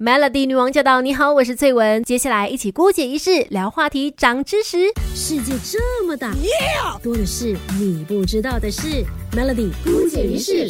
Melody 女王驾到！你好，我是翠文。接下来一起姑姐一式聊话题，长知识。世界这么大，多的是你不知道的事。Melody 姑姐一式。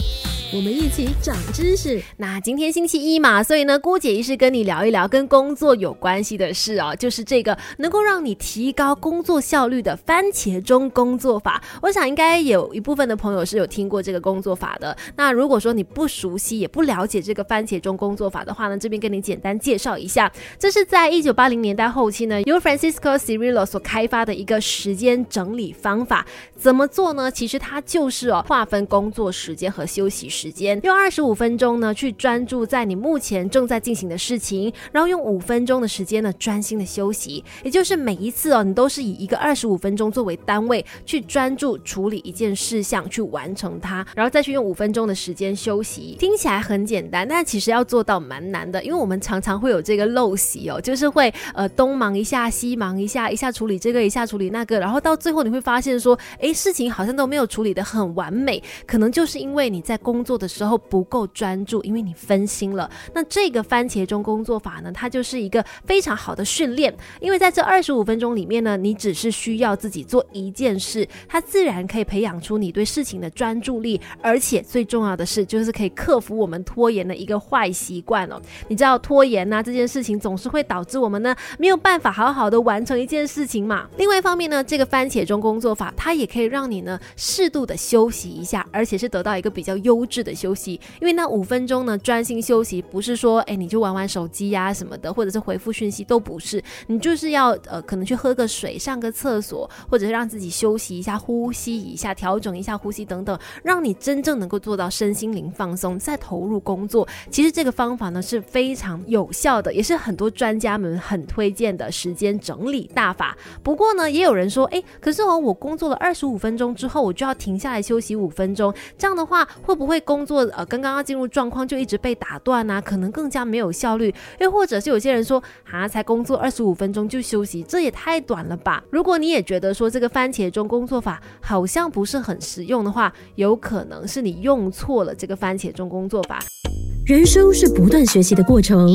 我们一起长知识。那今天星期一嘛，所以呢，姑姐一是跟你聊一聊跟工作有关系的事哦，就是这个能够让你提高工作效率的番茄钟工作法。我想应该有一部分的朋友是有听过这个工作法的。那如果说你不熟悉也不了解这个番茄钟工作法的话呢，这边跟你简单介绍一下。这是在一九八零年代后期呢，由 Francisco Cirillo 所开发的一个时间整理方法。怎么做呢？其实它就是哦，划分工作时间和休息。时间用二十五分钟呢，去专注在你目前正在进行的事情，然后用五分钟的时间呢，专心的休息。也就是每一次哦，你都是以一个二十五分钟作为单位，去专注处理一件事项，去完成它，然后再去用五分钟的时间休息。听起来很简单，但其实要做到蛮难的，因为我我们常常会有这个陋习哦，就是会呃东忙一下，西忙一下，一下处理这个，一下处理那个，然后到最后你会发现说，哎，事情好像都没有处理的很完美，可能就是因为你在工作的时候不够专注，因为你分心了。那这个番茄钟工作法呢，它就是一个非常好的训练。因为在这二十五分钟里面呢，你只是需要自己做一件事，它自然可以培养出你对事情的专注力。而且最重要的是，就是可以克服我们拖延的一个坏习惯哦。你知道拖延呐这件事情总是会导致我们呢没有办法好好的完成一件事情嘛。另外一方面呢，这个番茄钟工作法它也可以让你呢适度的休息一下，而且是得到一个比较优质。的休息，因为那五分钟呢，专心休息，不是说哎你就玩玩手机呀什么的，或者是回复讯息都不是，你就是要呃可能去喝个水、上个厕所，或者是让自己休息一下、呼吸一下、调整一下呼吸等等，让你真正能够做到身心灵放松，再投入工作。其实这个方法呢是非常有效的，也是很多专家们很推荐的时间整理大法。不过呢，也有人说，哎，可是哦，我工作了二十五分钟之后，我就要停下来休息五分钟，这样的话会不会？工作呃，刚刚要进入状况就一直被打断啊，可能更加没有效率。又或者是有些人说啊，才工作二十五分钟就休息，这也太短了吧？如果你也觉得说这个番茄钟工作法好像不是很实用的话，有可能是你用错了这个番茄钟工作法。人生是不断学习的过程，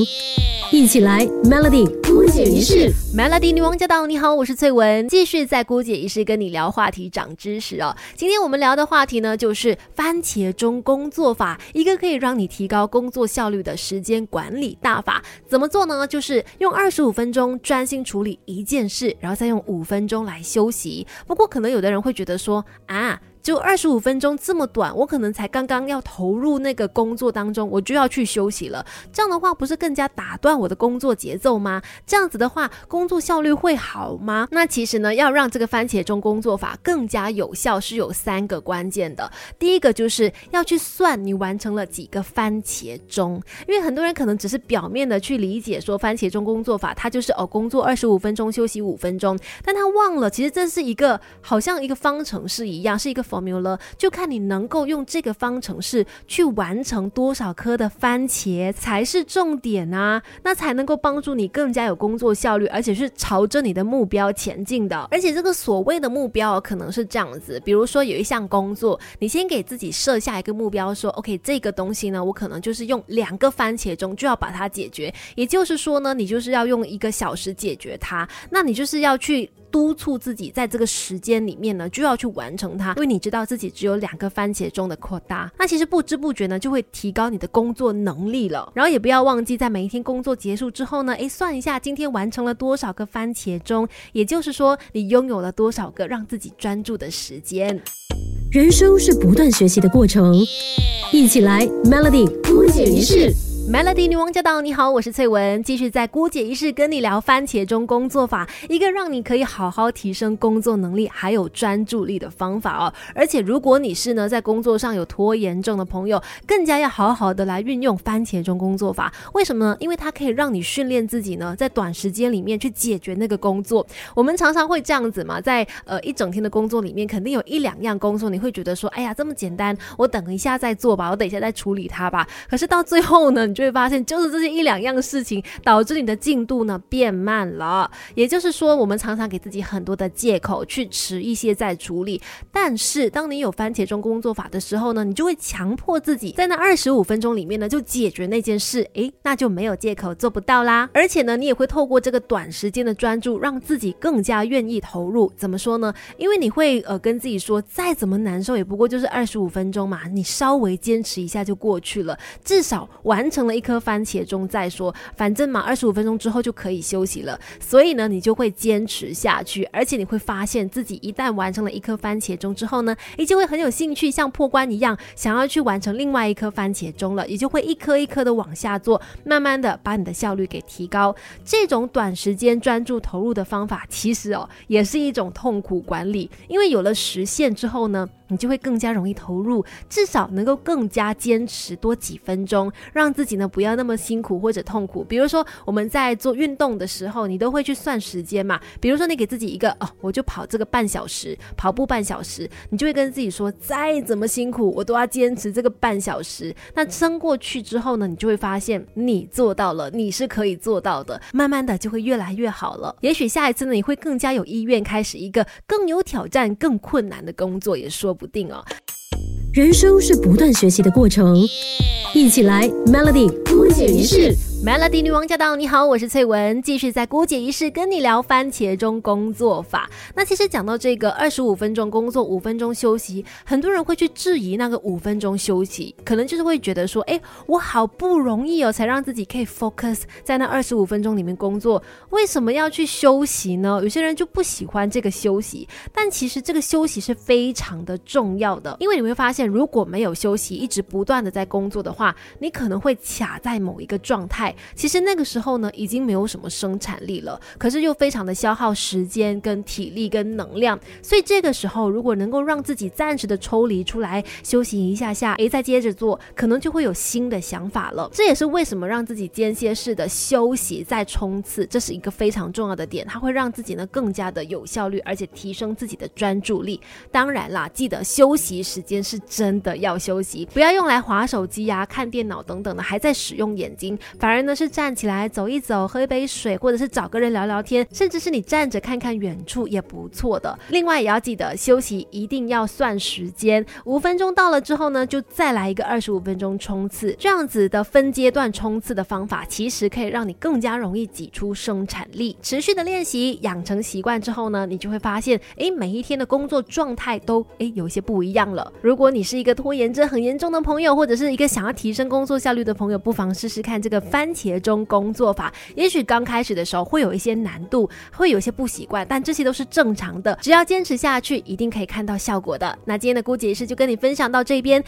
一起来 Melody 姑姐仪式。，Melody 女王驾到！你好，我是翠文，继续在姑姐仪式跟你聊话题长知识哦。今天我们聊的话题呢，就是番茄钟工作法，一个可以让你提高工作效率的时间管理大法。怎么做呢？就是用二十五分钟专心处理一件事，然后再用五分钟来休息。不过可能有的人会觉得说啊。就二十五分钟这么短，我可能才刚刚要投入那个工作当中，我就要去休息了。这样的话，不是更加打断我的工作节奏吗？这样子的话，工工作效率会好吗？那其实呢，要让这个番茄钟工作法更加有效，是有三个关键的。第一个就是要去算你完成了几个番茄钟，因为很多人可能只是表面的去理解说番茄钟工作法，它就是哦工作二十五分钟休息五分钟，但他忘了其实这是一个好像一个方程式一样，是一个。formula 就看你能够用这个方程式去完成多少颗的番茄才是重点啊，那才能够帮助你更加有工作效率，而且是朝着你的目标前进的。而且这个所谓的目标可能是这样子，比如说有一项工作，你先给自己设下一个目标，说 OK 这个东西呢，我可能就是用两个番茄钟就要把它解决，也就是说呢，你就是要用一个小时解决它，那你就是要去。督促自己在这个时间里面呢，就要去完成它，因为你知道自己只有两个番茄钟的扩大，那其实不知不觉呢，就会提高你的工作能力了。然后也不要忘记，在每一天工作结束之后呢，诶，算一下今天完成了多少个番茄钟，也就是说，你拥有了多少个让自己专注的时间。人生是不断学习的过程，一起来 Melody 姑姐仪式。Melody 女王驾到！你好，我是翠文，继续在姑姐仪式跟你聊番茄钟工作法，一个让你可以好好提升工作能力还有专注力的方法哦。而且如果你是呢在工作上有拖延症的朋友，更加要好好的来运用番茄钟工作法。为什么呢？因为它可以让你训练自己呢，在短时间里面去解决那个工作。我们常常会这样子嘛，在呃一整天的工作里面，肯定有一两样工作你会觉得说，哎呀这么简单，我等一下再做吧，我等一下再处理它吧。可是到最后呢？就会发现，就是这些一两样事情导致你的进度呢变慢了。也就是说，我们常常给自己很多的借口去迟一些再处理，但是当你有番茄钟工作法的时候呢，你就会强迫自己在那二十五分钟里面呢就解决那件事，诶，那就没有借口做不到啦。而且呢，你也会透过这个短时间的专注，让自己更加愿意投入。怎么说呢？因为你会呃跟自己说，再怎么难受也不过就是二十五分钟嘛，你稍微坚持一下就过去了，至少完成了一颗番茄钟再说，反正嘛，二十五分钟之后就可以休息了。所以呢，你就会坚持下去，而且你会发现自己一旦完成了一颗番茄钟之后呢，你就会很有兴趣，像破关一样，想要去完成另外一颗番茄钟了，也就会一颗一颗的往下做，慢慢的把你的效率给提高。这种短时间专注投入的方法，其实哦，也是一种痛苦管理，因为有了实现之后呢。你就会更加容易投入，至少能够更加坚持多几分钟，让自己呢不要那么辛苦或者痛苦。比如说我们在做运动的时候，你都会去算时间嘛。比如说你给自己一个哦，我就跑这个半小时，跑步半小时，你就会跟自己说，再怎么辛苦，我都要坚持这个半小时。那撑过去之后呢，你就会发现你做到了，你是可以做到的，慢慢的就会越来越好了。也许下一次呢，你会更加有意愿开始一个更有挑战、更困难的工作，也说不。不定哦。人生是不断学习的过程，一起来 Melody 姑姐仪式。Melody 女王驾到！你好，我是翠文，继续在姑姐仪式跟你聊番茄钟工作法。那其实讲到这个二十五分钟工作，五分钟休息，很多人会去质疑那个五分钟休息，可能就是会觉得说，哎，我好不容易哦，才让自己可以 focus 在那二十五分钟里面工作，为什么要去休息呢？有些人就不喜欢这个休息，但其实这个休息是非常的重要的，因为你会发现，如果没有休息，一直不断的在工作的话，你可能会卡在某一个状态。其实那个时候呢，已经没有什么生产力了，可是又非常的消耗时间、跟体力、跟能量，所以这个时候如果能够让自己暂时的抽离出来休息一下下，诶，再接着做，可能就会有新的想法了。这也是为什么让自己间歇式的休息再冲刺，这是一个非常重要的点，它会让自己呢更加的有效率，而且提升自己的专注力。当然啦，记得休息时间是真的要休息，不要用来划手机呀、看电脑等等的，还在使用眼睛，反而。呢是站起来走一走，喝一杯水，或者是找个人聊聊天，甚至是你站着看看远处也不错的。另外也要记得休息一定要算时间，五分钟到了之后呢，就再来一个二十五分钟冲刺。这样子的分阶段冲刺的方法，其实可以让你更加容易挤出生产力。持续的练习，养成习惯之后呢，你就会发现，哎，每一天的工作状态都哎有些不一样了。如果你是一个拖延症很严重的朋友，或者是一个想要提升工作效率的朋友，不妨试试看这个翻番。茄钟工作法，也许刚开始的时候会有一些难度，会有些不习惯，但这些都是正常的。只要坚持下去，一定可以看到效果的。那今天的姑姐仪式就跟你分享到这边。